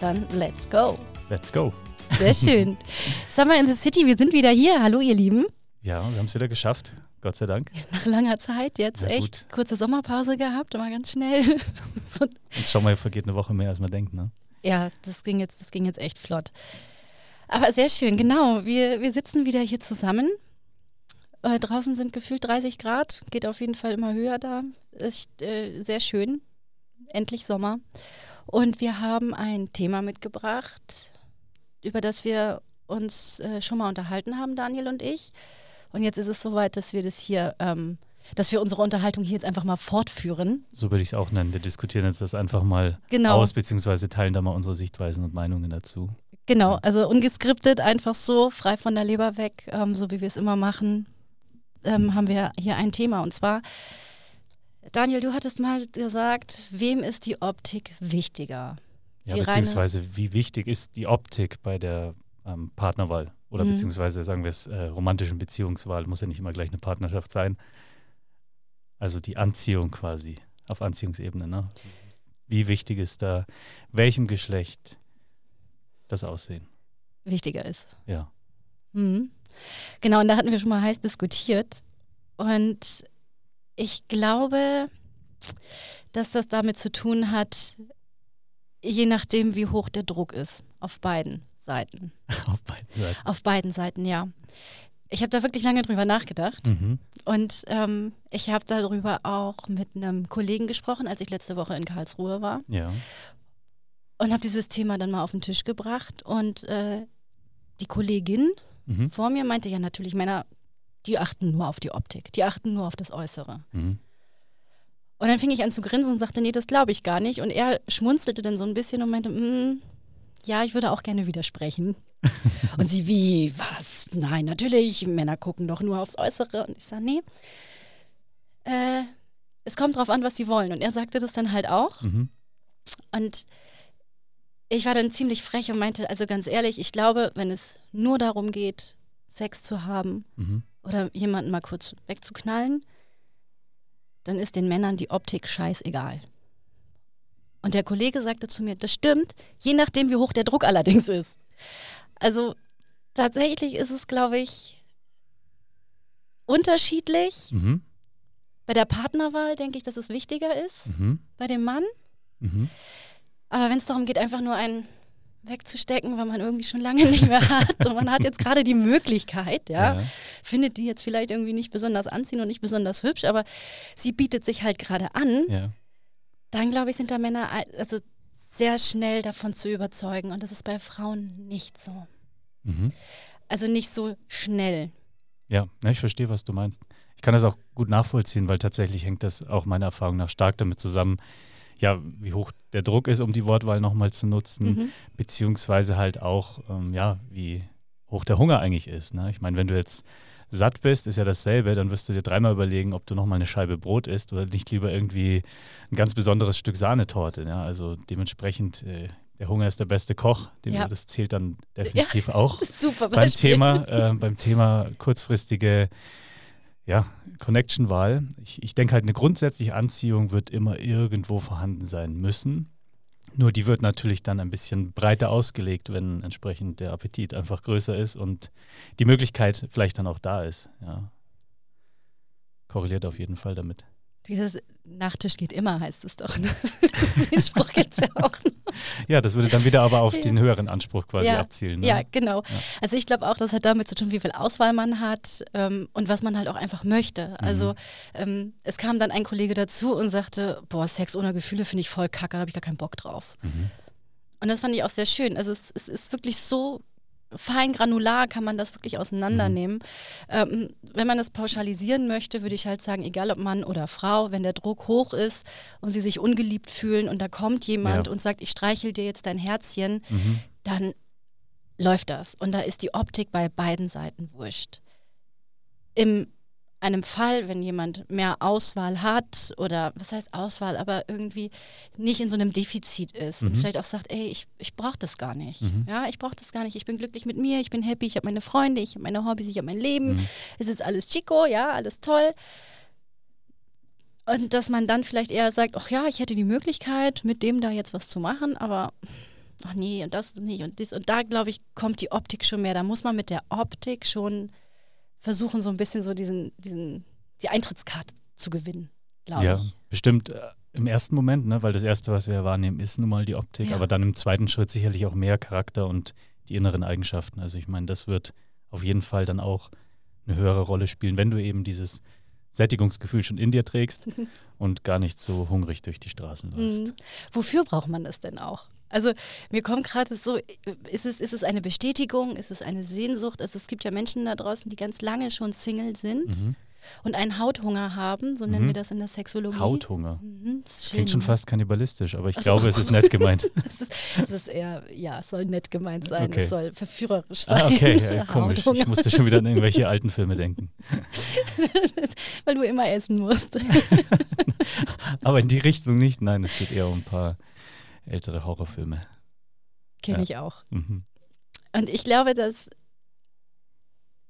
Dann let's go. Let's go. Sehr schön. Summer in the City, wir sind wieder hier. Hallo ihr Lieben. Ja, wir haben es wieder geschafft. Gott sei Dank. Nach langer Zeit jetzt Ja, echt gut. kurze Sommerpause gehabt, aber ganz schnell. so, Und schau mal, vergeht eine Woche mehr, als man denkt. Ne? ja, das ging, jetzt, das ging jetzt echt flott. Aber sehr schön, genau. Wir, wir sitzen wieder hier zusammen. Äh, draußen sind gefühlt 30 Grad, geht auf jeden Fall immer höher da. Ist äh, sehr schön. Endlich Sommer. Und wir haben ein Thema mitgebracht, über das wir uns äh, schon mal unterhalten haben, Daniel und ich. Und jetzt ist es soweit, dass wir das hier, ähm, dass wir unsere Unterhaltung hier jetzt einfach mal fortführen. So würde ich es auch nennen. Wir diskutieren jetzt das einfach mal Genau. aus, beziehungsweise teilen da mal unsere Sichtweisen und Meinungen dazu. Genau, also ungeskriptet, einfach so, frei von der Leber weg, ähm, so wie wir es immer machen, ähm, haben wir hier ein Thema. Und zwar, Daniel, du hattest mal gesagt, wem ist die Optik wichtiger? Ja, Die reine- beziehungsweise wie wichtig ist die Optik bei der ähm, Partnerwahl oder Mhm. beziehungsweise sagen wir es äh, romantischen Beziehungswahl, muss ja nicht immer gleich eine Partnerschaft sein. Also die Anziehung quasi auf Anziehungsebene. Ne? Wie wichtig ist da welchem Geschlecht das Aussehen? Wichtiger ist. Ja. Mhm. Genau, und da hatten wir schon mal heiß diskutiert. Und ich glaube, dass das damit zu tun hat, je nachdem, wie hoch der Druck ist, auf beiden Seiten. auf beiden Seiten. Auf beiden Seiten, ja. Ich habe da wirklich lange drüber nachgedacht Mhm. und ähm, ich habe darüber auch mit einem Kollegen gesprochen, als ich letzte Woche in Karlsruhe war Ja. und habe dieses Thema dann mal auf den Tisch gebracht und äh, die Kollegin Mhm. vor mir meinte, ja natürlich Männer, die achten nur auf die Optik, die achten nur auf das Äußere. Mhm. Und dann fing ich an zu grinsen und sagte, nee, das glaube ich gar nicht. Und er schmunzelte dann so ein bisschen und meinte, "Mm, ja, ich würde auch gerne widersprechen. und sie, wie, was? Nein, natürlich, Männer gucken doch nur aufs Äußere. Und ich sage, nee, äh, es kommt drauf an, was sie wollen. Und er sagte das dann halt auch. Mhm. Und ich war dann ziemlich frech und meinte, also ganz ehrlich, ich glaube, wenn es nur darum geht, Sex zu haben Mhm. Oder jemanden mal kurz wegzuknallen, dann ist den Männern die Optik scheißegal. Und der Kollege sagte zu mir, das stimmt, je nachdem, wie hoch der Druck allerdings ist. Also tatsächlich ist es, glaube ich, unterschiedlich. Mhm. Bei der Partnerwahl denke ich, dass es wichtiger ist, Mhm. bei dem Mann. Mhm. Aber wenn es darum geht, einfach nur einen wegzustecken, weil man irgendwie schon lange nicht mehr hat und man hat jetzt gerade die Möglichkeit, ja, Ja. findet die jetzt vielleicht irgendwie nicht besonders anziehend und nicht besonders hübsch, aber sie bietet sich halt gerade an, Ja. dann glaube ich, sind da Männer also sehr schnell davon zu überzeugen und das ist bei Frauen nicht so. Mhm. Also nicht so schnell. Ja, ich verstehe, was du meinst. Ich kann das auch gut nachvollziehen, weil tatsächlich hängt das auch meiner Erfahrung nach stark damit zusammen, ja, wie hoch der Druck ist, um die Wortwahl nochmal zu nutzen, Mhm. beziehungsweise halt auch, ähm, ja, wie hoch der Hunger eigentlich ist. Ne? Ich meine, wenn du jetzt satt bist, ist ja dasselbe, dann wirst du dir dreimal überlegen, ob du nochmal eine Scheibe Brot isst oder nicht lieber irgendwie ein ganz besonderes Stück Sahnetorte. Ja? Also dementsprechend, äh, der Hunger ist der beste Koch, dem, Ja. das zählt dann definitiv auch Super beim. Thema, äh, beim Thema kurzfristige ja, Connection-Wahl. Ich, ich denke halt, eine grundsätzliche Anziehung wird immer irgendwo vorhanden sein müssen. Nur die wird natürlich dann ein bisschen breiter ausgelegt, wenn entsprechend der Appetit einfach größer ist und die Möglichkeit vielleicht dann auch da ist. Ja. Korreliert auf jeden Fall damit. Dieses Nachtisch geht immer, heißt es doch. Ne? Den Spruch gibt es ja auch noch. Ja, das würde dann wieder aber auf Ja. den höheren Anspruch quasi Ja. abzielen. Ne? Ja, genau. Ja. Also ich glaube auch, das hat damit zu tun, wie viel Auswahl man hat ähm, und was man halt auch einfach möchte. Also ähm, es kam dann ein Kollege dazu und sagte, boah, Sex ohne Gefühle finde ich voll kacke, da habe ich gar keinen Bock drauf. Mhm. Und das fand ich auch sehr schön. Also es, es ist wirklich so fein granular kann man das wirklich auseinandernehmen. Mhm. Ähm, wenn man das pauschalisieren möchte, würde ich halt sagen, egal ob Mann oder Frau, wenn der Druck hoch ist und sie sich ungeliebt fühlen und da kommt jemand ja. und sagt, ich streichel dir jetzt dein Herzchen, mhm. dann läuft das. Und da ist die Optik bei beiden Seiten wurscht. Im einem Fall, wenn jemand mehr Auswahl hat oder was heißt Auswahl, aber irgendwie nicht in so einem Defizit ist mhm. und vielleicht auch sagt, ey, ich, ich brauche das gar nicht. Mhm. Ja, ich brauche das gar nicht. Ich bin glücklich mit mir, ich bin happy, ich habe meine Freunde, ich habe meine Hobbys, ich habe mein Leben. Mhm. Es ist alles chico, ja, alles toll. Und dass man dann vielleicht eher sagt, ach ja, ich hätte die Möglichkeit, mit dem da jetzt was zu machen, aber ach nee, und das nicht und das. Und da, glaube ich, kommt die Optik schon mehr. Da muss man mit der Optik schon versuchen, so ein bisschen so diesen, diesen, die Eintrittskarte zu gewinnen, glaube ja, ich. Ja, bestimmt äh, im ersten Moment, ne? weil das Erste, was wir wahrnehmen, ist nun mal die Optik, ja. aber dann im zweiten Schritt sicherlich auch mehr Charakter und die inneren Eigenschaften. Also ich meine, das wird auf jeden Fall dann auch eine höhere Rolle spielen, wenn du eben dieses Sättigungsgefühl schon in dir trägst und gar nicht so hungrig durch die Straßen läufst. Mhm. Wofür braucht man das denn auch? Also mir kommt gerade so, ist es, ist es eine Bestätigung, ist es eine Sehnsucht? Also es gibt ja Menschen da draußen, die ganz lange schon Single sind. Mhm und einen Hauthunger haben, so nennen mhm. wir das in der Sexologie. Hauthunger. Mhm, klingt schon fast kannibalistisch, aber ich also, glaube, es ist nett gemeint. es, ist, es ist eher, ja, es soll nett gemeint sein, okay. es soll verführerisch ah, sein. Ah, okay, ja, komisch. Ich musste schon wieder an irgendwelche alten Filme denken. Weil du immer essen musst. aber in die Richtung nicht, nein, es geht eher um ein paar ältere Horrorfilme. Kenne ja. ich auch. Mhm. Und ich glaube, dass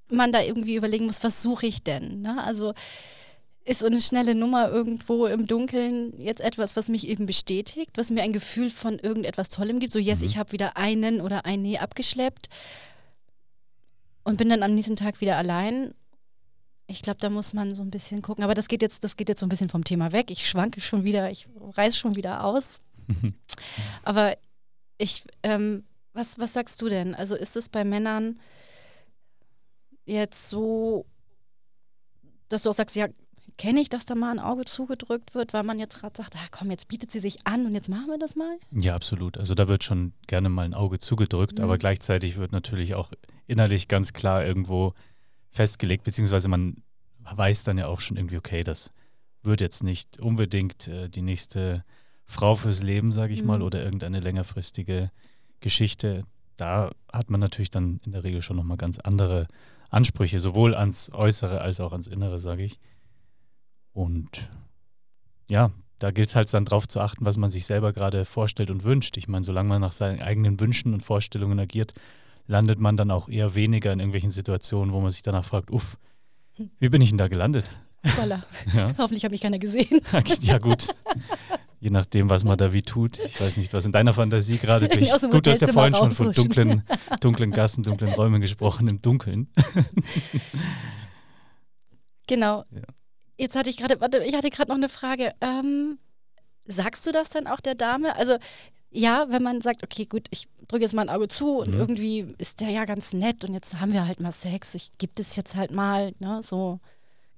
man da irgendwie überlegen muss, was suche ich denn? Ne? Also ist so eine schnelle Nummer irgendwo im Dunkeln jetzt etwas, was mich eben bestätigt, was mir ein Gefühl von irgendetwas Tollem gibt. So, yes, mhm. ich habe wieder einen oder eine abgeschleppt und bin dann am nächsten Tag wieder allein. Ich glaube, da muss man so ein bisschen gucken. Aber das geht jetzt, das geht jetzt so ein bisschen vom Thema weg. Ich schwanke schon wieder, ich reiß schon wieder aus. Aber ich, ähm, was, was sagst du denn? Also ist es bei Männern jetzt so, dass du auch sagst, ja, kenne ich, dass da mal ein Auge zugedrückt wird, weil man jetzt gerade sagt, ah, komm, jetzt bietet sie sich an und jetzt machen wir das mal? Ja, absolut. Also da wird schon gerne mal ein Auge zugedrückt, mhm. aber gleichzeitig wird natürlich auch innerlich ganz klar irgendwo festgelegt, beziehungsweise man weiß dann ja auch schon irgendwie, okay, das wird jetzt nicht unbedingt äh, die nächste Frau fürs Leben, sage ich mhm. mal, oder irgendeine längerfristige Geschichte. Da hat man natürlich dann in der Regel schon nochmal ganz andere Ansprüche, sowohl ans Äußere als auch ans Innere, sage ich. Und ja, da gilt es halt dann drauf zu achten, was man sich selber gerade vorstellt und wünscht. Ich meine, solange man nach seinen eigenen Wünschen und Vorstellungen agiert, landet man dann auch eher weniger in irgendwelchen Situationen, wo man sich danach fragt, uff, wie bin ich denn da gelandet? Voila. Ja. Hoffentlich habe ich keiner gesehen. ja, gut. Je nachdem, was man da wie tut. Ich weiß nicht, was in deiner Fantasie gerade durch. Gut, du hast ja vorhin schon von dunklen, dunklen Gassen, dunklen Räumen gesprochen, im Dunkeln. genau. Ja. Jetzt hatte ich gerade, warte, ich hatte gerade noch eine Frage. Ähm, sagst du das dann auch der Dame? Also, ja, wenn man sagt, okay, gut, ich drücke jetzt mal ein Auge zu und mhm. irgendwie ist der ja ganz nett und jetzt haben wir halt mal Sex, ich gebe das jetzt halt mal, ne, so.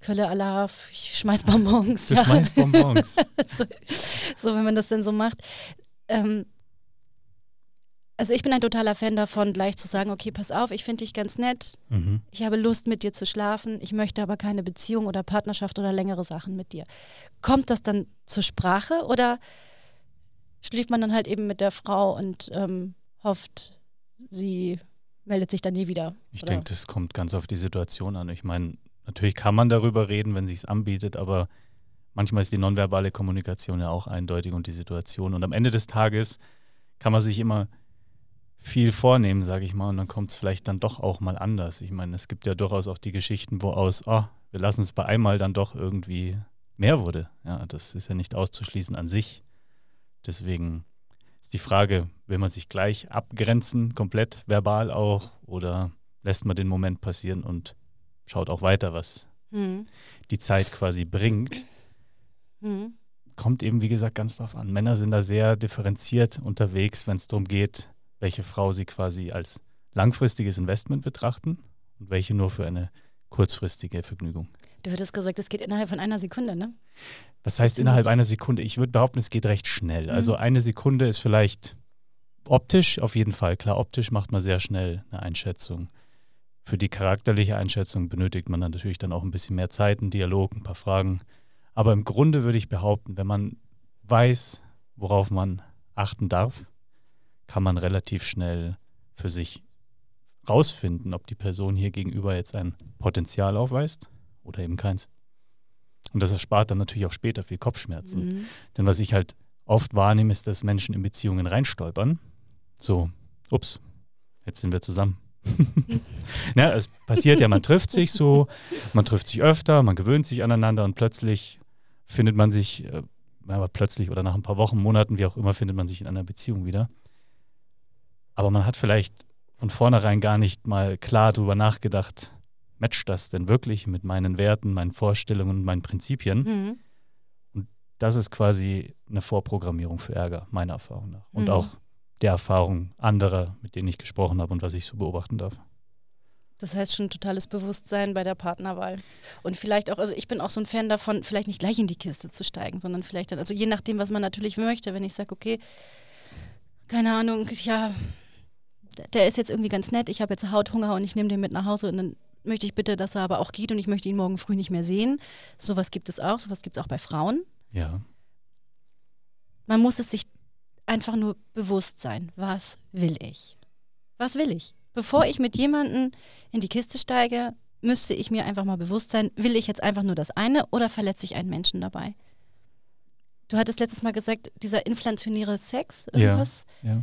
Kölle Alaf, ich schmeiß Bonbons. Du ja. schmeißt Bonbons. so, so, wenn man das denn so macht. Ähm, also ich bin ein totaler Fan davon, gleich zu sagen, okay, pass auf, ich finde dich ganz nett, mhm. ich habe Lust mit dir zu schlafen, ich möchte aber keine Beziehung oder Partnerschaft oder längere Sachen mit dir. Kommt das dann zur Sprache oder schläft man dann halt eben mit der Frau und ähm, hofft, sie meldet sich dann nie wieder? Ich denke, das kommt ganz auf die Situation an. Ich meine, Natürlich kann man darüber reden, wenn sich anbietet, aber manchmal ist die nonverbale Kommunikation ja auch eindeutig und die Situation. Und am Ende des Tages kann man sich immer viel vornehmen, sage ich mal, und dann kommt es vielleicht dann doch auch mal anders. Ich meine, es gibt ja durchaus auch die Geschichten, wo aus, oh, wir lassen es bei einmal dann doch irgendwie mehr wurde. Ja, das ist ja nicht auszuschließen an sich. Deswegen ist die Frage, will man sich gleich abgrenzen, komplett verbal auch, oder lässt man den Moment passieren und schaut auch weiter, was hm. die Zeit quasi bringt. Hm. Kommt eben, wie gesagt, ganz drauf an. Männer sind da sehr differenziert unterwegs, wenn es darum geht, welche Frau sie quasi als langfristiges Investment betrachten und welche nur für eine kurzfristige Vergnügung. Du hättest gesagt, es geht innerhalb von einer Sekunde, ne? Was heißt innerhalb einer Sekunde? Ich würde behaupten, es geht recht schnell. Mhm. Also eine Sekunde ist vielleicht optisch auf jeden Fall. Klar, optisch macht man sehr schnell eine Einschätzung. Für die charakterliche Einschätzung benötigt man dann natürlich dann auch ein bisschen mehr Zeit, einen Dialog, ein paar Fragen. Aber im Grunde würde ich behaupten, wenn man weiß, worauf man achten darf, kann man relativ schnell für sich rausfinden, ob die Person hier gegenüber jetzt ein Potenzial aufweist oder eben keins. Und das erspart dann natürlich auch später viel Kopfschmerzen. Mhm. Denn was ich halt oft wahrnehme, ist, dass Menschen in Beziehungen reinstolpern. So, ups, jetzt sind wir zusammen. ja, es passiert ja, man trifft sich so, man trifft sich öfter, man gewöhnt sich aneinander und plötzlich findet man sich, äh, aber plötzlich oder nach ein paar Wochen, Monaten, wie auch immer, findet man sich in einer Beziehung wieder. Aber man hat vielleicht von vornherein gar nicht mal klar darüber nachgedacht, matcht das denn wirklich mit meinen Werten, meinen Vorstellungen und meinen Prinzipien? Mhm. Und das ist quasi eine Vorprogrammierung für Ärger, meiner Erfahrung nach. Und mhm. auch der Erfahrung anderer, mit denen ich gesprochen habe und was ich so beobachten darf. Das heißt schon totales Bewusstsein bei der Partnerwahl. Und vielleicht auch, also ich bin auch so ein Fan davon, vielleicht nicht gleich in die Kiste zu steigen, sondern vielleicht dann, also je nachdem, was man natürlich möchte, wenn ich sage, okay, keine Ahnung, ja, der ist jetzt irgendwie ganz nett, ich habe jetzt Hauthunger und ich nehme den mit nach Hause und dann möchte ich bitte, dass er aber auch geht und ich möchte ihn morgen früh nicht mehr sehen. Sowas gibt es auch, sowas gibt es auch bei Frauen. Ja. Man muss es sich einfach nur bewusst sein, was will ich? Was will ich? Bevor ich mit jemandem in die Kiste steige, müsste ich mir einfach mal bewusst sein, will ich jetzt einfach nur das eine oder verletze ich einen Menschen dabei? Du hattest letztes Mal gesagt, dieser inflationäre Sex, irgendwas, ja, ja.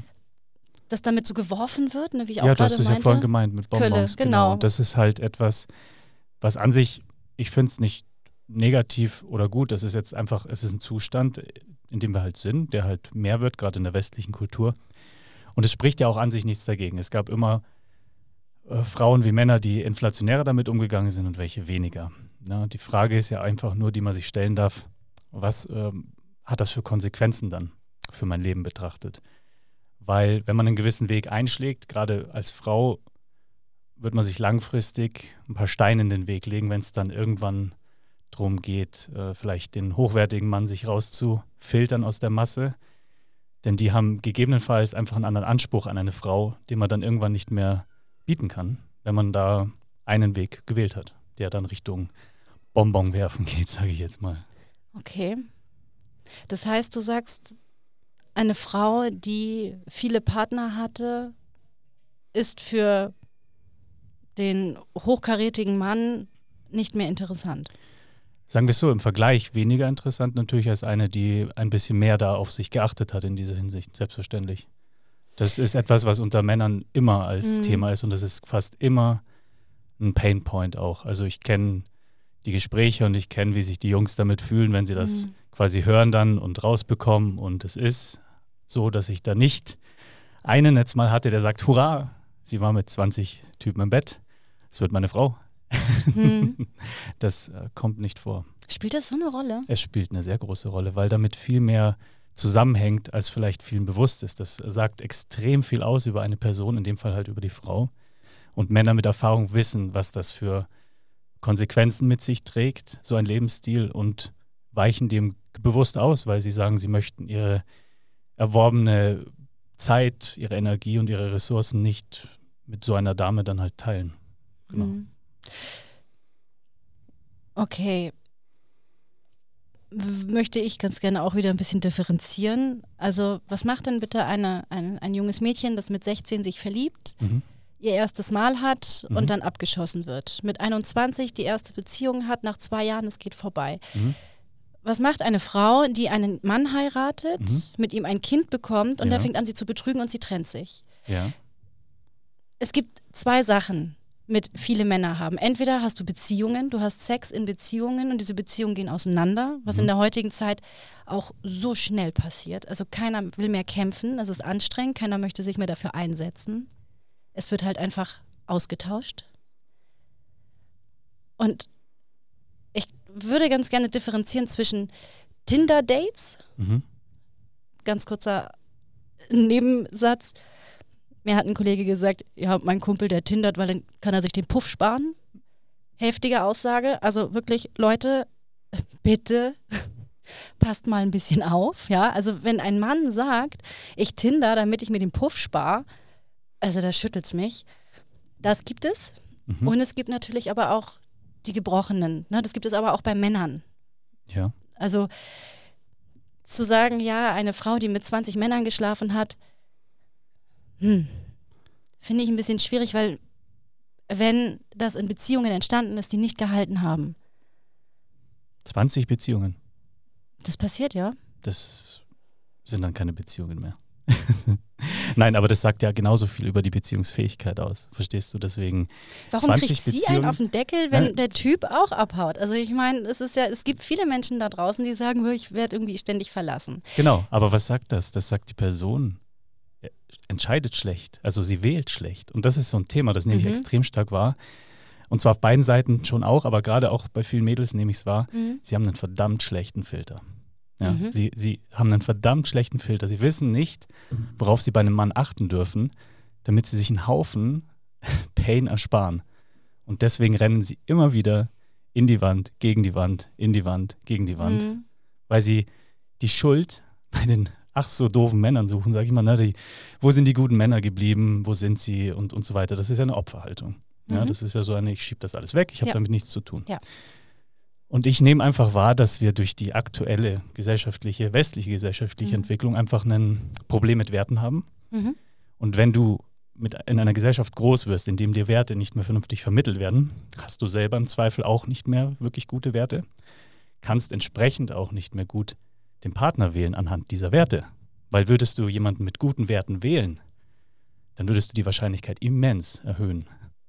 das damit so geworfen wird, ne, wie ich auch ja, gerade meinte. Ja, du hast es ja vorhin gemeint mit Bonbons. Kölle, genau. genau. Das ist halt etwas, was an sich, ich finde es nicht negativ oder gut, das ist jetzt einfach, es ist ein Zustand, in dem wir halt sind, der halt mehr wird, gerade in der westlichen Kultur. Und es spricht ja auch an sich nichts dagegen. Es gab immer äh, Frauen wie Männer, die inflationärer damit umgegangen sind und welche weniger. Ja, die Frage ist ja einfach nur, die man sich stellen darf, was ähm, hat das für Konsequenzen dann für mein Leben betrachtet? Weil wenn man einen gewissen Weg einschlägt, gerade als Frau, wird man sich langfristig ein paar Steine in den Weg legen, wenn es dann irgendwann darum geht, äh, vielleicht den hochwertigen Mann sich rauszufiltern aus der Masse. Denn die haben gegebenenfalls einfach einen anderen Anspruch an eine Frau, den man dann irgendwann nicht mehr bieten kann, wenn man da einen Weg gewählt hat, der dann Richtung Bonbon werfen geht, sage ich jetzt mal. Okay. Das heißt, du sagst, eine Frau, die viele Partner hatte, ist für den hochkarätigen Mann nicht mehr interessant sagen wir es so, im Vergleich weniger interessant natürlich als eine, die ein bisschen mehr da auf sich geachtet hat in dieser Hinsicht, selbstverständlich. Das ist etwas, was unter Männern immer als mhm. Thema ist und das ist fast immer ein Painpoint auch. Also ich kenne die Gespräche und ich kenne, wie sich die Jungs damit fühlen, wenn sie das mhm. quasi hören dann und rausbekommen. Und es ist so, dass ich da nicht einen jetzt mal hatte, der sagt, hurra, sie war mit 20 Typen im Bett, es wird meine Frau. Hm. Das äh, kommt nicht vor. Spielt das so eine Rolle? Es spielt eine sehr große Rolle, weil damit viel mehr zusammenhängt, als vielleicht vielen bewusst ist. Das sagt extrem viel aus über eine Person, in dem Fall halt über die Frau. Und Männer mit Erfahrung wissen, was das für Konsequenzen mit sich trägt, so ein Lebensstil, und weichen dem bewusst aus, weil sie sagen, sie möchten ihre erworbene Zeit, ihre Energie und ihre Ressourcen nicht mit so einer Dame dann halt teilen. Genau. Mhm. Okay. Möchte ich ganz gerne auch wieder ein bisschen differenzieren. Also, was macht denn bitte eine, ein, ein junges Mädchen, das mit 16 sich verliebt, mhm. ihr erstes Mal hat mhm. und dann abgeschossen wird? Mit 21 die erste Beziehung hat, nach zwei Jahren, es geht vorbei. Mhm. Was macht eine Frau, die einen Mann heiratet, mhm. mit ihm ein Kind bekommt und ja. der fängt an, sie zu betrügen und sie trennt sich? Ja. Es gibt zwei Sachen, mit viele Männer haben. Entweder hast du Beziehungen, du hast Sex in Beziehungen und diese Beziehungen gehen auseinander, was mhm. in der heutigen Zeit auch so schnell passiert. Also keiner will mehr kämpfen, das ist anstrengend, keiner möchte sich mehr dafür einsetzen. Es wird halt einfach ausgetauscht. Und ich würde ganz gerne differenzieren zwischen Tinder-Dates, mhm. ganz kurzer Nebensatz, mir hat ein Kollege gesagt, ja, mein Kumpel, der tindert, weil dann kann er sich den Puff sparen. Heftige Aussage. Also wirklich, Leute, bitte passt mal ein bisschen auf, ja. Also wenn ein Mann sagt, ich Tinder, damit ich mir den Puff spare, also da schüttelt es mich. Das gibt es. Mhm. Und es gibt natürlich aber auch die Gebrochenen. Ne? Das gibt es aber auch bei Männern. Ja. Also zu sagen, ja, eine Frau, die mit 20 Männern geschlafen hat, hm, finde ich ein bisschen schwierig, weil wenn das in Beziehungen entstanden ist, die nicht gehalten haben. 20 Beziehungen. Das passiert, ja. Das sind dann keine Beziehungen mehr. Nein, aber das sagt ja genauso viel über die Beziehungsfähigkeit aus. Verstehst du? Deswegen. Warum kriegt sie einen auf den Deckel, wenn ja. der Typ auch abhaut? Also ich meine, es ist ja, es gibt viele Menschen da draußen, die sagen, ich werde irgendwie ständig verlassen. Genau, aber was sagt das? Das sagt die Person entscheidet schlecht. Also sie wählt schlecht. Und das ist so ein Thema, das nehme ich mhm. extrem stark wahr. Und zwar auf beiden Seiten schon auch, aber gerade auch bei vielen Mädels nehme ich es wahr. Mhm. Sie haben einen verdammt schlechten Filter. Ja, mhm. sie, sie haben einen verdammt schlechten Filter. Sie wissen nicht, worauf sie bei einem Mann achten dürfen, damit sie sich einen Haufen Pain ersparen. Und deswegen rennen sie immer wieder in die Wand, gegen die Wand, in die Wand, gegen die Wand, mhm. weil sie die Schuld bei den ach so doofen Männern suchen, sage ich mal, ne, die, wo sind die guten Männer geblieben, wo sind sie und, und so weiter. Das ist ja eine Opferhaltung. Ja, mhm. das ist ja so eine, ich schiebe das alles weg, ich habe ja. damit nichts zu tun. Ja. Und ich nehme einfach wahr, dass wir durch die aktuelle gesellschaftliche, westliche gesellschaftliche mhm. Entwicklung einfach ein Problem mit Werten haben. Mhm. Und wenn du mit in einer Gesellschaft groß wirst, in dem dir Werte nicht mehr vernünftig vermittelt werden, hast du selber im Zweifel auch nicht mehr wirklich gute Werte, kannst entsprechend auch nicht mehr gut den Partner wählen anhand dieser Werte. Weil würdest du jemanden mit guten Werten wählen, dann würdest du die Wahrscheinlichkeit immens erhöhen,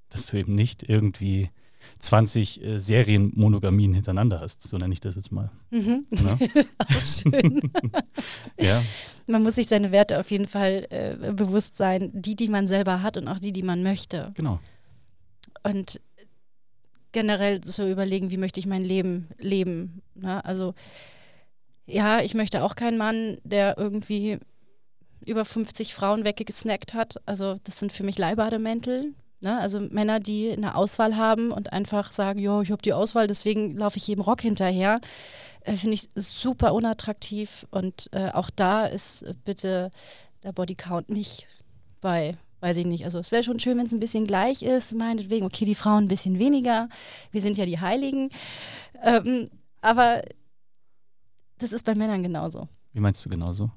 dass du eben nicht irgendwie 20 äh, Serienmonogamien hintereinander hast, so nenne ich das jetzt mal. Mhm. Auch schön. ja. Man muss sich seine Werte auf jeden Fall äh, bewusst sein, die, die man selber hat und auch die, die man möchte. Genau. Und generell zu überlegen, wie möchte ich mein Leben leben. Ne? Also ja, ich möchte auch keinen Mann, der irgendwie über 50 Frauen weggesnackt hat. Also das sind für mich Leihbademäntel. Ne? Also Männer, die eine Auswahl haben und einfach sagen, ja, ich habe die Auswahl, deswegen laufe ich jedem Rock hinterher, äh, finde ich super unattraktiv. Und äh, auch da ist bitte der Bodycount nicht bei, weiß ich nicht. Also es wäre schon schön, wenn es ein bisschen gleich ist, meinetwegen, okay, die Frauen ein bisschen weniger, wir sind ja die Heiligen. Ähm, aber das ist bei Männern genauso. Wie meinst du genauso?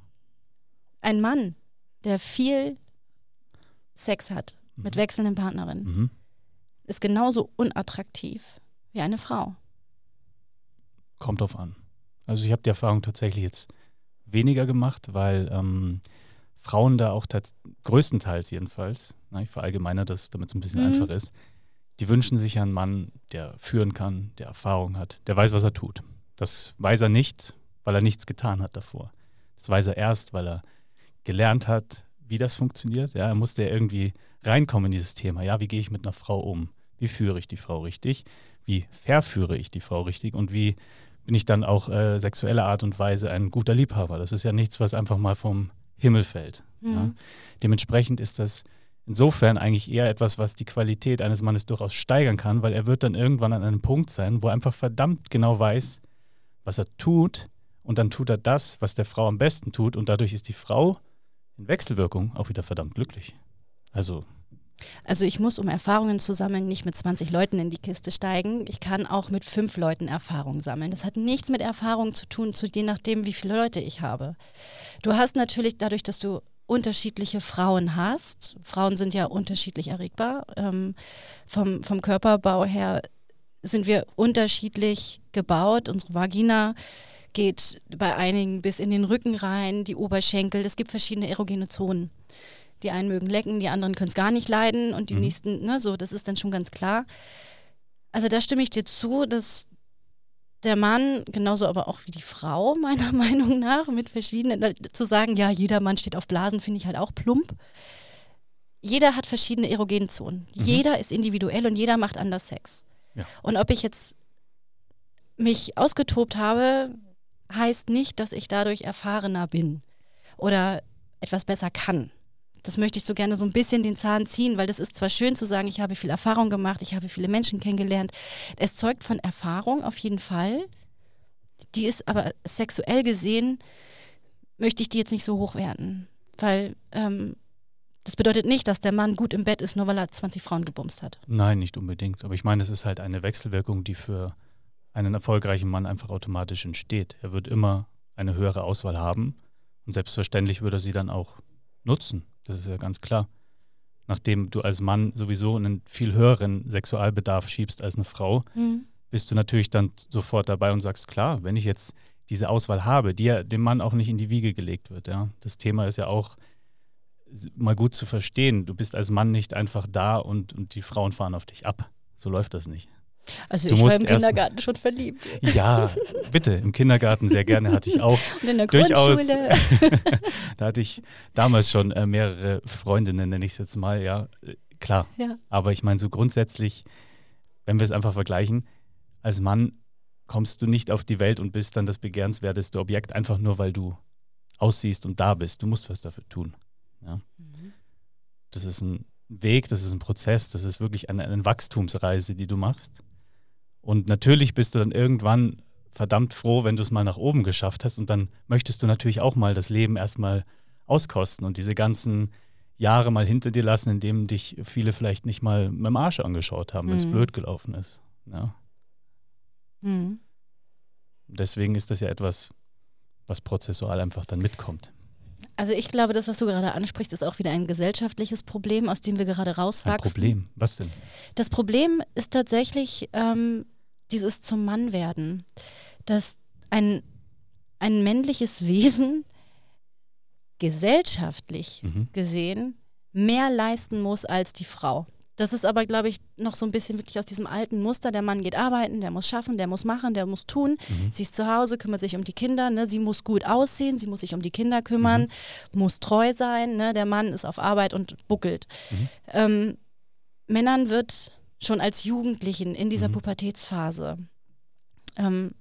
Ein Mann, der viel Sex hat mhm. mit wechselnden Partnerinnen, mhm. ist genauso unattraktiv wie eine Frau. Kommt drauf an. Also ich habe die Erfahrung tatsächlich jetzt weniger gemacht, weil ähm, Frauen da auch größtenteils jedenfalls, na, ich verallgemeine das, damit es ein bisschen mhm. einfach ist, die wünschen sich einen Mann, der führen kann, der Erfahrung hat, der weiß, was er tut. Das weiß er nicht, weil er nichts getan hat davor. Das weiß er erst, weil er gelernt hat, wie das funktioniert. Ja, er musste ja irgendwie reinkommen in dieses Thema. Ja, wie gehe ich mit einer Frau um? Wie führe ich die Frau richtig? Wie verführe ich die Frau richtig? Und wie bin ich dann auch äh, sexueller Art und Weise ein guter Liebhaber? Das ist ja nichts, was einfach mal vom Himmel fällt. Mhm. Ja? Dementsprechend ist das insofern eigentlich eher etwas, was die Qualität eines Mannes durchaus steigern kann, weil er wird dann irgendwann an einem Punkt sein, wo er einfach verdammt genau weiß, was er tut, und dann tut er das, was der Frau am besten tut und dadurch ist die Frau in Wechselwirkung auch wieder verdammt glücklich. Also. Also ich muss, um Erfahrungen zu sammeln, nicht mit 20 Leuten in die Kiste steigen. Ich kann auch mit fünf Leuten Erfahrungen sammeln. Das hat nichts mit Erfahrung zu tun, zu je nachdem, wie viele Leute ich habe. Du hast natürlich dadurch, dass du unterschiedliche Frauen hast. Frauen sind ja unterschiedlich erregbar. Ähm, vom, vom Körperbau her sind wir unterschiedlich gebaut. Unsere Vagina geht bei einigen bis in den Rücken rein, die Oberschenkel. Es gibt verschiedene erogene Zonen. Die einen mögen lecken, die anderen können es gar nicht leiden und die mhm. nächsten, ne, so, das ist dann schon ganz klar. Also da stimme ich dir zu, dass der Mann, genauso aber auch wie die Frau, meiner Meinung nach, mit verschiedenen, zu sagen, ja, jeder Mann steht auf Blasen, finde ich halt auch plump. Jeder hat verschiedene erogene Zonen. Mhm. Jeder ist individuell und jeder macht anders Sex. Ja. Und ob ich jetzt mich ausgetobt habe, heißt nicht, dass ich dadurch erfahrener bin oder etwas besser kann. Das möchte ich so gerne so ein bisschen den Zahn ziehen, weil das ist zwar schön zu sagen, ich habe viel Erfahrung gemacht, ich habe viele Menschen kennengelernt. Es zeugt von Erfahrung auf jeden Fall. Die ist aber sexuell gesehen, möchte ich die jetzt nicht so hochwerten. Weil ähm, das bedeutet nicht, dass der Mann gut im Bett ist, nur weil er 20 Frauen gebumst hat. Nein, nicht unbedingt. Aber ich meine, es ist halt eine Wechselwirkung, die für einen erfolgreichen Mann einfach automatisch entsteht. Er wird immer eine höhere Auswahl haben und selbstverständlich würde er sie dann auch nutzen. Das ist ja ganz klar. Nachdem du als Mann sowieso einen viel höheren Sexualbedarf schiebst als eine Frau, mhm. bist du natürlich dann sofort dabei und sagst, klar, wenn ich jetzt diese Auswahl habe, die ja dem Mann auch nicht in die Wiege gelegt wird. Ja. Das Thema ist ja auch mal gut zu verstehen. Du bist als Mann nicht einfach da und, und die Frauen fahren auf dich ab. So läuft das nicht. Also du ich war im Kindergarten schon verliebt. Ja, bitte, im Kindergarten sehr gerne hatte ich auch. Und in der durchaus, da hatte ich damals schon äh, mehrere Freundinnen, nenne ich es jetzt mal, ja, äh, klar. Ja. Aber ich meine so grundsätzlich, wenn wir es einfach vergleichen, als Mann kommst du nicht auf die Welt und bist dann das begehrenswerteste Objekt, einfach nur weil du aussiehst und da bist. Du musst was dafür tun. Ja? Mhm. Das ist ein Weg, das ist ein Prozess, das ist wirklich eine, eine Wachstumsreise, die du machst. Und natürlich bist du dann irgendwann verdammt froh, wenn du es mal nach oben geschafft hast. Und dann möchtest du natürlich auch mal das Leben erstmal auskosten und diese ganzen Jahre mal hinter dir lassen, in denen dich viele vielleicht nicht mal mit dem Arsch angeschaut haben, wenn es mhm. blöd gelaufen ist. Ja. Mhm. Deswegen ist das ja etwas, was prozessual einfach dann mitkommt. Also ich glaube, das, was du gerade ansprichst, ist auch wieder ein gesellschaftliches Problem, aus dem wir gerade rauswachsen. Ein Problem? Was denn? Das Problem ist tatsächlich ähm, dieses zum Mann werden, dass ein, ein männliches Wesen gesellschaftlich mhm. gesehen mehr leisten muss als die Frau. Das ist aber, glaube ich, noch so ein bisschen wirklich aus diesem alten Muster. Der Mann geht arbeiten, der muss schaffen, der muss machen, der muss tun. Mhm. Sie ist zu Hause, kümmert sich um die Kinder. Ne? Sie muss gut aussehen, sie muss sich um die Kinder kümmern, mhm. muss treu sein. Ne? Der Mann ist auf Arbeit und buckelt. Mhm. Ähm, Männern wird schon als Jugendlichen in dieser mhm. Pubertätsphase ähm,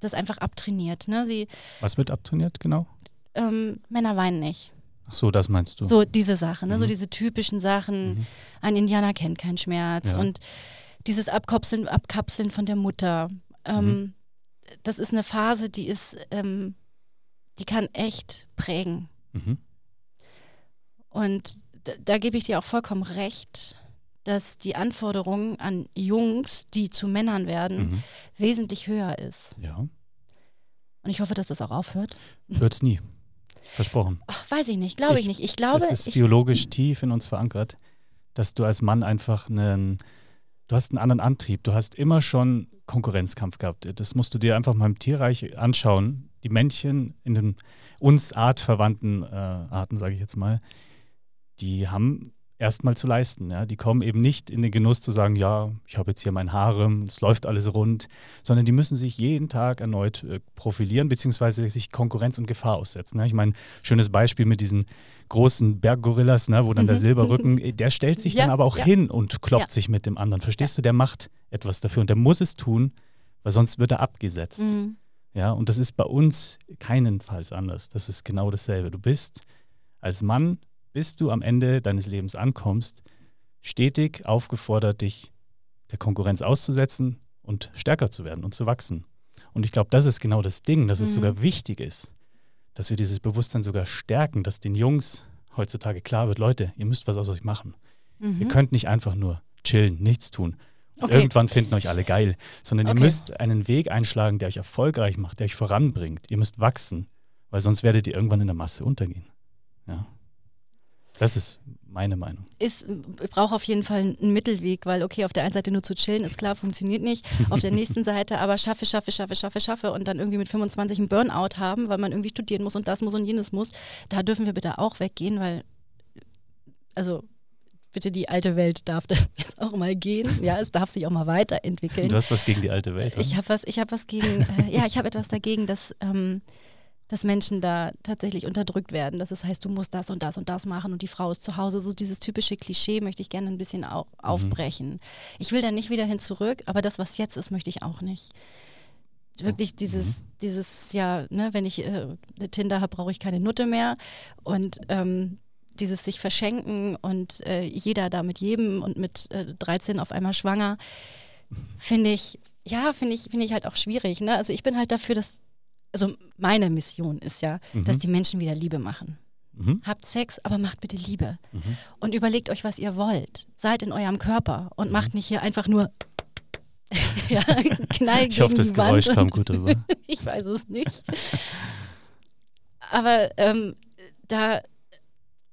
das einfach abtrainiert. Ne? Sie, Was wird abtrainiert, genau? Ähm, Männer weinen nicht. Ach so, das meinst du. So diese Sachen, ne? Mhm. so diese typischen Sachen. Mhm. Ein Indianer kennt keinen Schmerz. Ja. Und dieses Abkapseln, Abkapseln von der Mutter. Ähm, mhm. Das ist eine Phase, die ist, ähm, die kann echt prägen. Mhm. Und da, da gebe ich dir auch vollkommen recht, dass die Anforderung an Jungs, die zu Männern werden, mhm. wesentlich höher ist. Ja. Und ich hoffe, dass das auch aufhört. Hört es nie. Versprochen. Ach, weiß ich nicht, glaube ich, ich, nicht. Ich glaube, das ist biologisch tief in uns verankert, dass du als Mann einfach einen, du hast einen anderen Antrieb. Du hast immer schon Konkurrenzkampf gehabt. Das musst du dir einfach mal im Tierreich anschauen. Die Männchen in den uns artverwandten äh, Arten, sage ich jetzt mal, die haben erstmal zu leisten. Ja? Die kommen eben nicht in den Genuss zu sagen, ja, ich habe jetzt hier mein Harem, es läuft alles rund, sondern die müssen sich jeden Tag erneut äh, profilieren, beziehungsweise sich Konkurrenz und Gefahr aussetzen. Ja? Ich meine, schönes Beispiel mit diesen großen Berggorillas, ne, wo dann mhm. der Silberrücken, äh, der stellt sich ja, dann aber auch ja. hin und kloppt sich mit dem anderen. Verstehst du? Der macht etwas dafür und der muss es tun, weil sonst wird er abgesetzt. Mhm. Ja, und das ist bei uns keinenfalls anders. Das ist genau dasselbe. Du bist als Mann bis du am Ende deines Lebens ankommst, stetig aufgefordert, dich der Konkurrenz auszusetzen und stärker zu werden und zu wachsen. Und ich glaube, das ist genau das Ding, dass mhm. es sogar wichtig ist, dass wir dieses Bewusstsein sogar stärken, dass den Jungs heutzutage klar wird, Leute, ihr müsst was aus euch machen. Mhm. Ihr könnt nicht einfach nur chillen, nichts tun. Okay. Irgendwann finden euch alle geil, sondern okay. ihr müsst einen Weg einschlagen, der euch erfolgreich macht, der euch voranbringt. Ihr müsst wachsen, weil sonst werdet ihr irgendwann in der Masse untergehen. Ja. Das ist meine Meinung. Ist, ich brauche auf jeden Fall einen Mittelweg, weil okay, auf der einen Seite nur zu chillen, ist klar, funktioniert nicht. Auf der nächsten Seite aber schaffe, schaffe, schaffe, schaffe, schaffe und dann irgendwie mit 25 einen Burnout haben, weil man irgendwie studieren muss und das muss und jenes muss. Da dürfen wir bitte auch weggehen, weil, also bitte die alte Welt darf das jetzt auch mal gehen. Ja, es darf sich auch mal weiterentwickeln. Du hast was gegen die alte Welt. Ich habe was, ich habe was gegen, äh, ja, ich habe etwas dagegen, dass ähm, dass Menschen da tatsächlich unterdrückt werden. Dass es heißt, du musst das und das und das machen und die Frau ist zu Hause. So dieses typische Klischee möchte ich gerne ein bisschen au mhm. aufbrechen. Mhm. Ich will da nicht wieder hin zurück, aber das, was jetzt ist, möchte ich auch nicht. Wirklich dieses, mhm. dieses, ja, ne, wenn ich äh, Tinder habe, brauche ich keine Nutte mehr. Und ähm, dieses sich verschenken und äh, jeder da mit jedem und mit äh, 13 auf einmal schwanger finde ich, ja, finde ich, finde ich halt auch schwierig. Ne? Also ich bin halt dafür, dass, also meine Mission ist ja, Mhm. dass die Menschen wieder Liebe machen. Mhm. Habt Sex, aber macht bitte Liebe. Mhm. Und überlegt euch, was ihr wollt. Seid in eurem Körper und Mhm. macht nicht hier einfach nur ja, Knall Ich hoffe, das Geräusch kam gut rüber. ich weiß es nicht. Aber ähm, da,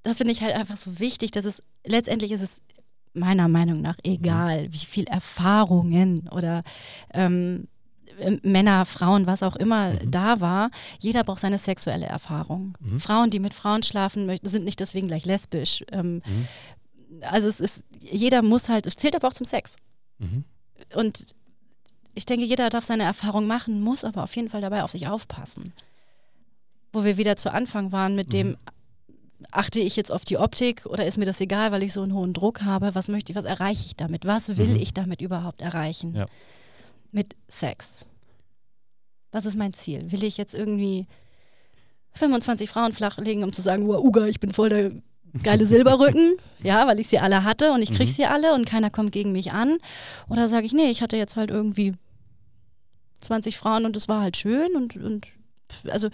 das finde ich halt einfach so wichtig, dass es letztendlich ist es meiner Meinung nach egal, wie viel Erfahrungen oder ähm, äh, Männer, Frauen, was auch immer Mhm. da war. Jeder braucht seine sexuelle Erfahrung. Mhm. Frauen, die mit Frauen schlafen möchten, sind nicht deswegen gleich lesbisch. Ähm, Mhm. also es ist, jeder muss halt, es zählt aber auch zum Sex. Mhm. Und ich denke, jeder darf seine Erfahrung machen, muss aber auf jeden Fall dabei auf sich aufpassen. Wo wir wieder zu Anfang waren mit dem, achte ich jetzt auf die Optik oder ist mir das egal, weil ich so einen hohen Druck habe? Was möchte ich, was erreiche ich damit? Was will Mhm. ich damit überhaupt erreichen? Ja. Mit Sex. Was ist mein Ziel? Will ich jetzt irgendwie 25 Frauen flachlegen, um zu sagen, wow, Uga, ich bin voll der geile Silberrücken, ja, weil ich sie alle hatte und ich krieg Mhm. sie alle und keiner kommt gegen mich an. Oder sage ich, nee, ich hatte jetzt halt irgendwie 20 Frauen und es war halt schön und, und also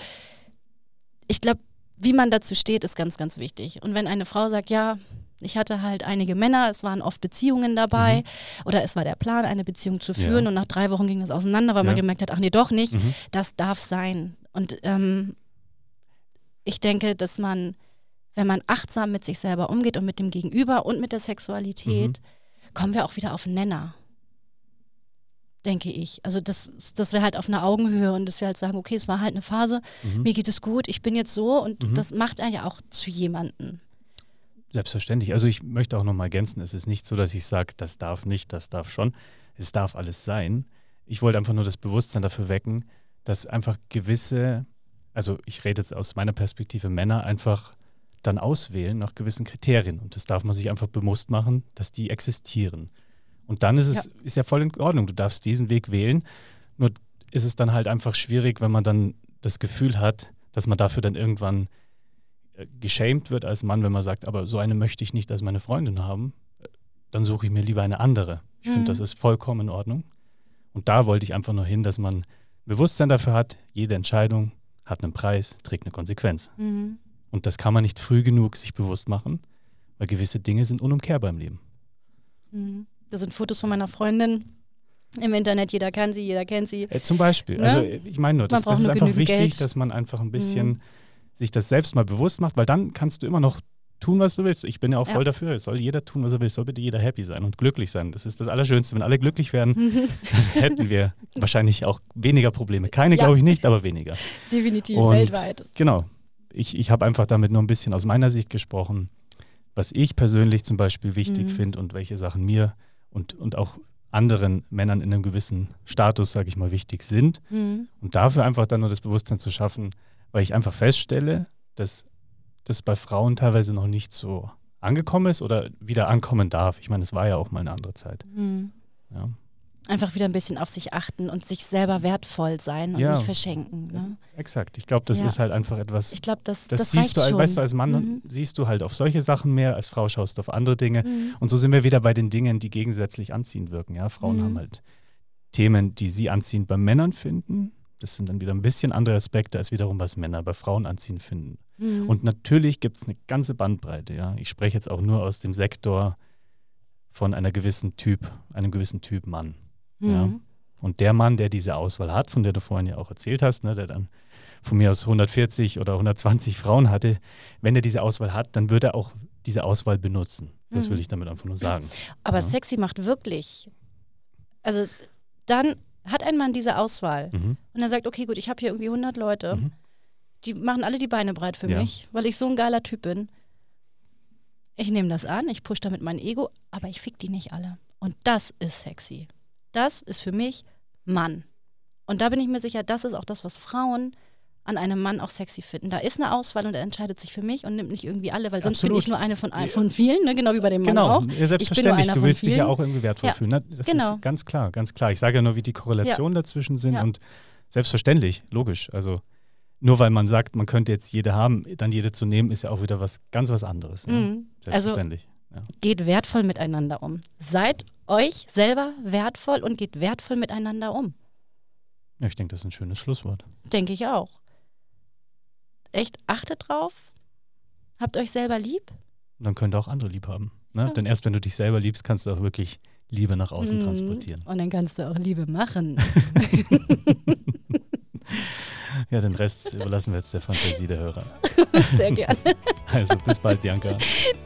ich glaube, wie man dazu steht, ist ganz, ganz wichtig. Und wenn eine Frau sagt, ja, ich hatte halt einige Männer, es waren oft Beziehungen dabei oder es war der Plan, eine Beziehung zu führen Ja. und nach drei Wochen ging das auseinander, weil man Ja. gemerkt hat, ach nee, doch nicht, Mhm. das darf sein. Und ähm, ich denke, dass man, wenn man achtsam mit sich selber umgeht und mit dem Gegenüber und mit der Sexualität, kommen wir auch wieder auf Nenner. Denke ich. Also, das, dass wir halt auf einer Augenhöhe und dass wir halt sagen, okay, es war halt eine Phase, Mhm. mir geht es gut, ich bin jetzt so und Mhm. das macht einen ja auch zu jemanden. Selbstverständlich. Also ich möchte auch noch mal ergänzen, es ist nicht so, dass ich sage, das darf nicht, das darf schon. Es darf alles sein. Ich wollte einfach nur das Bewusstsein dafür wecken, dass einfach gewisse, also ich rede jetzt aus meiner Perspektive, Männer einfach dann auswählen nach gewissen Kriterien. Und das darf man sich einfach bewusst machen, dass die existieren. Und dann ist es ist ja voll in Ordnung. Du darfst diesen Weg wählen. Nur ist es dann halt einfach schwierig, wenn man dann das Gefühl hat, dass man dafür dann irgendwann geschämt wird als Mann, wenn man sagt, aber so eine möchte ich nicht als meine Freundin haben, äh, dann suche ich mir lieber eine andere. Ich Mhm. finde, das ist vollkommen in Ordnung. Und da wollte ich einfach nur hin, dass man Bewusstsein dafür hat, jede Entscheidung hat einen Preis, trägt eine Konsequenz. Mhm. Und das kann man nicht früh genug sich bewusst machen, weil gewisse Dinge sind unumkehrbar im Leben. Mhm. Das sind Fotos von meiner Freundin im Internet, jeder kann sie, jeder kennt sie. Äh, zum Beispiel. Ne? Also äh, ich meine nur, das, das ist einfach wichtig, Geld. dass man einfach ein bisschen Mhm. Sich das selbst mal bewusst macht, weil dann kannst du immer noch tun, was du willst. Ich bin ja auch Ja. voll dafür. Es soll jeder tun, was er will. Es soll bitte jeder happy sein und glücklich sein. Das ist das Allerschönste. Wenn alle glücklich wären, dann hätten wir wahrscheinlich auch weniger Probleme. Keine, Ja. glaube ich nicht, aber weniger. Definitiv, Und- weltweit. Genau. Ich, ich habe einfach damit nur ein bisschen aus meiner Sicht gesprochen, was ich persönlich zum Beispiel wichtig Mhm. finde und welche Sachen mir und, und auch anderen Männern in einem gewissen Status, sage ich mal, wichtig sind. Mhm. Und dafür einfach dann nur das Bewusstsein zu schaffen, weil ich einfach feststelle, dass das bei Frauen teilweise noch nicht so angekommen ist oder wieder ankommen darf. Ich meine, es war ja auch mal eine andere Zeit. Mhm. Ja. Einfach wieder ein bisschen auf sich achten und sich selber wertvoll sein und Ja. nicht verschenken. Ne? Exakt. Ich glaube, das Ja. ist halt einfach etwas, Ich glaube, das, das, das, siehst reicht du, schon. weißt du, als Mann Mhm. siehst du halt auf solche Sachen mehr, als Frau schaust du auf andere Dinge. Mhm. Und so sind wir wieder bei den Dingen, die gegensätzlich anziehend wirken. Ja, Frauen Mhm. haben halt Themen, die sie anziehend bei Männern finden. Das sind dann wieder ein bisschen andere Aspekte, als wiederum, was Männer bei Frauen anziehend finden. Mhm. Und natürlich gibt es eine ganze Bandbreite. Ja, ich spreche jetzt auch nur aus dem Sektor von einer gewissen Typ, einem gewissen Typ Mann. ja. Mhm. Und der Mann, der diese Auswahl hat, von der du vorhin ja auch erzählt hast, ne, der dann von mir aus 140 oder 120 Frauen hatte, wenn er diese Auswahl hat, dann wird er auch diese Auswahl benutzen. Das Mhm. will ich damit einfach nur sagen. Aber Ja. sexy macht wirklich. Also dann hat ein Mann diese Auswahl Mhm. und er sagt, okay, gut, ich habe hier irgendwie 100 Leute, Mhm. die machen alle die Beine breit für Ja. mich, weil ich so ein geiler Typ bin. Ich nehme das an, ich pushe damit mein Ego, aber ich fick die nicht alle. Und das ist sexy. Das ist für mich Mann. Und da bin ich mir sicher, das ist auch das, was Frauen an einem Mann auch sexy finden. Da ist eine Auswahl und er entscheidet sich für mich und nimmt nicht irgendwie alle, weil sonst bin Absolut. ich nur eine von, Ja. von vielen, ne? genau wie bei dem Mann Genau, auch. ja, selbstverständlich. Du willst dich ja auch irgendwie wertvoll Ja, fühlen. Ne? Das genau. ist ganz klar, ganz klar. Ich sage ja nur, wie die Korrelationen dazwischen sind Ja. und selbstverständlich, logisch. Also nur weil man sagt, man könnte jetzt jede haben, dann jede zu nehmen, ist ja auch wieder was ganz was anderes. Ja? Mhm. Also Selbstverständlich. ja. geht wertvoll miteinander um. Seid euch selber wertvoll und geht wertvoll miteinander um. Ja, ich denke, das ist ein schönes Schlusswort. Denke ich auch. Echt, achtet drauf. Habt euch selber lieb. Dann könnt ihr auch andere lieb haben. Ne? Ja. Denn erst wenn du dich selber liebst, kannst du auch wirklich Liebe nach außen Mhm. transportieren. Und dann kannst du auch Liebe machen. Ja, den Rest überlassen wir jetzt der Fantasie der Hörer. Sehr gerne. Also bis bald, Bianca.